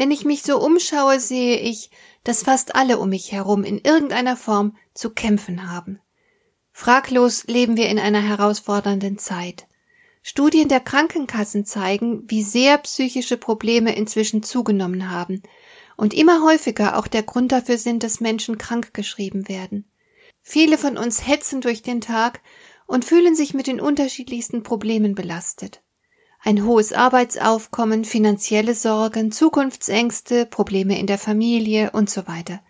Wenn ich mich so umschaue, sehe ich, dass fast alle um mich herum in irgendeiner Form zu kämpfen haben. Fraglos leben wir in einer herausfordernden Zeit. Studien der Krankenkassen zeigen, wie sehr psychische Probleme inzwischen zugenommen haben und immer häufiger auch der Grund dafür sind, dass Menschen krank geschrieben werden. Viele von uns hetzen durch den Tag und fühlen sich mit den unterschiedlichsten Problemen belastet ein hohes Arbeitsaufkommen, finanzielle Sorgen, Zukunftsängste, Probleme in der Familie und so weiter.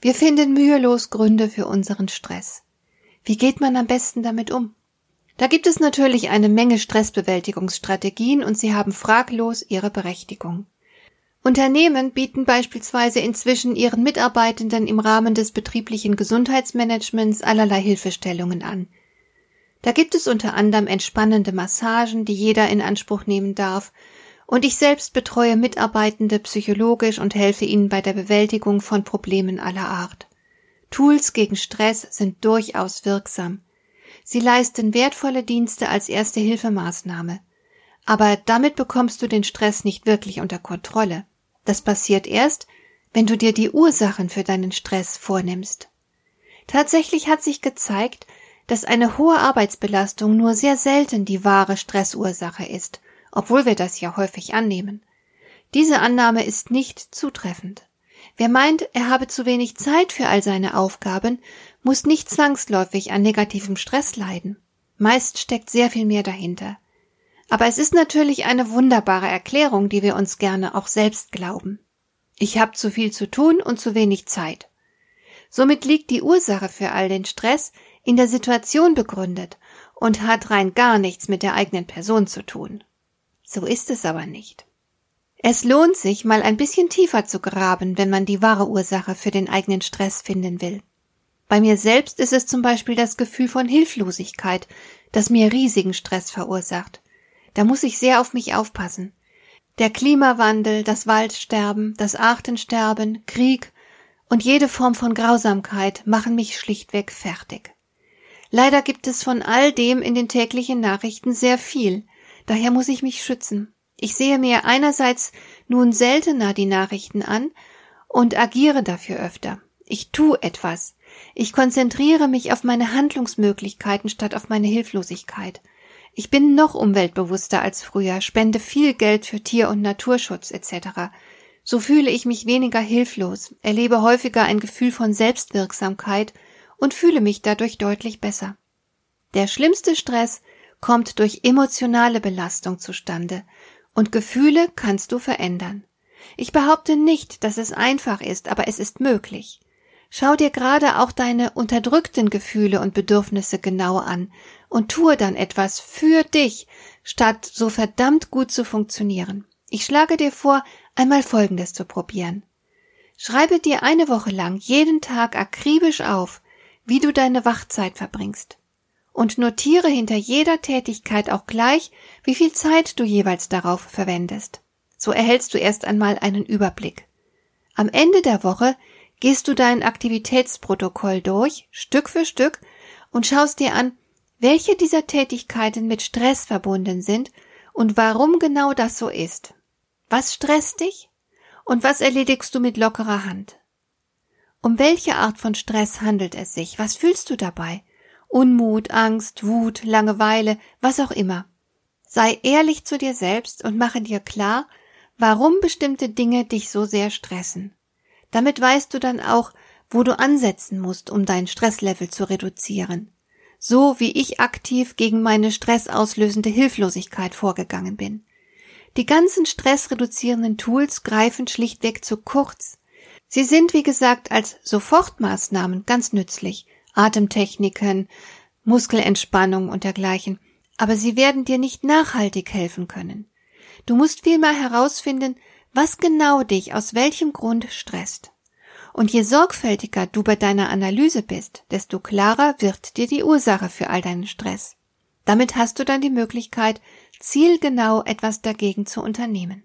Wir finden mühelos Gründe für unseren Stress. Wie geht man am besten damit um? Da gibt es natürlich eine Menge Stressbewältigungsstrategien und sie haben fraglos ihre Berechtigung. Unternehmen bieten beispielsweise inzwischen ihren Mitarbeitenden im Rahmen des betrieblichen Gesundheitsmanagements allerlei Hilfestellungen an – da gibt es unter anderem entspannende Massagen, die jeder in Anspruch nehmen darf, und ich selbst betreue Mitarbeitende psychologisch und helfe ihnen bei der Bewältigung von Problemen aller Art. Tools gegen Stress sind durchaus wirksam. Sie leisten wertvolle Dienste als erste Hilfemaßnahme. Aber damit bekommst du den Stress nicht wirklich unter Kontrolle. Das passiert erst, wenn du dir die Ursachen für deinen Stress vornimmst. Tatsächlich hat sich gezeigt, dass eine hohe Arbeitsbelastung nur sehr selten die wahre Stressursache ist, obwohl wir das ja häufig annehmen. Diese Annahme ist nicht zutreffend. Wer meint, er habe zu wenig Zeit für all seine Aufgaben, muss nicht zwangsläufig an negativem Stress leiden. Meist steckt sehr viel mehr dahinter. Aber es ist natürlich eine wunderbare Erklärung, die wir uns gerne auch selbst glauben. Ich habe zu viel zu tun und zu wenig Zeit. Somit liegt die Ursache für all den Stress in der Situation begründet und hat rein gar nichts mit der eigenen Person zu tun. So ist es aber nicht. Es lohnt sich, mal ein bisschen tiefer zu graben, wenn man die wahre Ursache für den eigenen Stress finden will. Bei mir selbst ist es zum Beispiel das Gefühl von Hilflosigkeit, das mir riesigen Stress verursacht. Da muss ich sehr auf mich aufpassen. Der Klimawandel, das Waldsterben, das Artensterben, Krieg und jede Form von Grausamkeit machen mich schlichtweg fertig. Leider gibt es von all dem in den täglichen Nachrichten sehr viel. Daher muss ich mich schützen. Ich sehe mir einerseits nun seltener die Nachrichten an und agiere dafür öfter. Ich tu etwas. Ich konzentriere mich auf meine Handlungsmöglichkeiten statt auf meine Hilflosigkeit. Ich bin noch umweltbewusster als früher, spende viel Geld für Tier- und Naturschutz etc. So fühle ich mich weniger hilflos, erlebe häufiger ein Gefühl von Selbstwirksamkeit und fühle mich dadurch deutlich besser. Der schlimmste Stress kommt durch emotionale Belastung zustande, und Gefühle kannst du verändern. Ich behaupte nicht, dass es einfach ist, aber es ist möglich. Schau dir gerade auch deine unterdrückten Gefühle und Bedürfnisse genau an und tue dann etwas für dich, statt so verdammt gut zu funktionieren. Ich schlage dir vor, einmal Folgendes zu probieren. Schreibe dir eine Woche lang jeden Tag akribisch auf, wie du deine Wachzeit verbringst. Und notiere hinter jeder Tätigkeit auch gleich, wie viel Zeit du jeweils darauf verwendest. So erhältst du erst einmal einen Überblick. Am Ende der Woche gehst du dein Aktivitätsprotokoll durch, Stück für Stück, und schaust dir an, welche dieser Tätigkeiten mit Stress verbunden sind und warum genau das so ist. Was stresst dich und was erledigst du mit lockerer Hand? Um welche Art von Stress handelt es sich? Was fühlst du dabei? Unmut, Angst, Wut, Langeweile, was auch immer. Sei ehrlich zu dir selbst und mache dir klar, warum bestimmte Dinge dich so sehr stressen. Damit weißt du dann auch, wo du ansetzen musst, um dein Stresslevel zu reduzieren. So wie ich aktiv gegen meine stressauslösende Hilflosigkeit vorgegangen bin. Die ganzen stressreduzierenden Tools greifen schlichtweg zu kurz. Sie sind, wie gesagt, als Sofortmaßnahmen ganz nützlich. Atemtechniken, Muskelentspannung und dergleichen. Aber sie werden dir nicht nachhaltig helfen können. Du musst vielmehr herausfinden, was genau dich aus welchem Grund stresst. Und je sorgfältiger du bei deiner Analyse bist, desto klarer wird dir die Ursache für all deinen Stress. Damit hast du dann die Möglichkeit, zielgenau etwas dagegen zu unternehmen.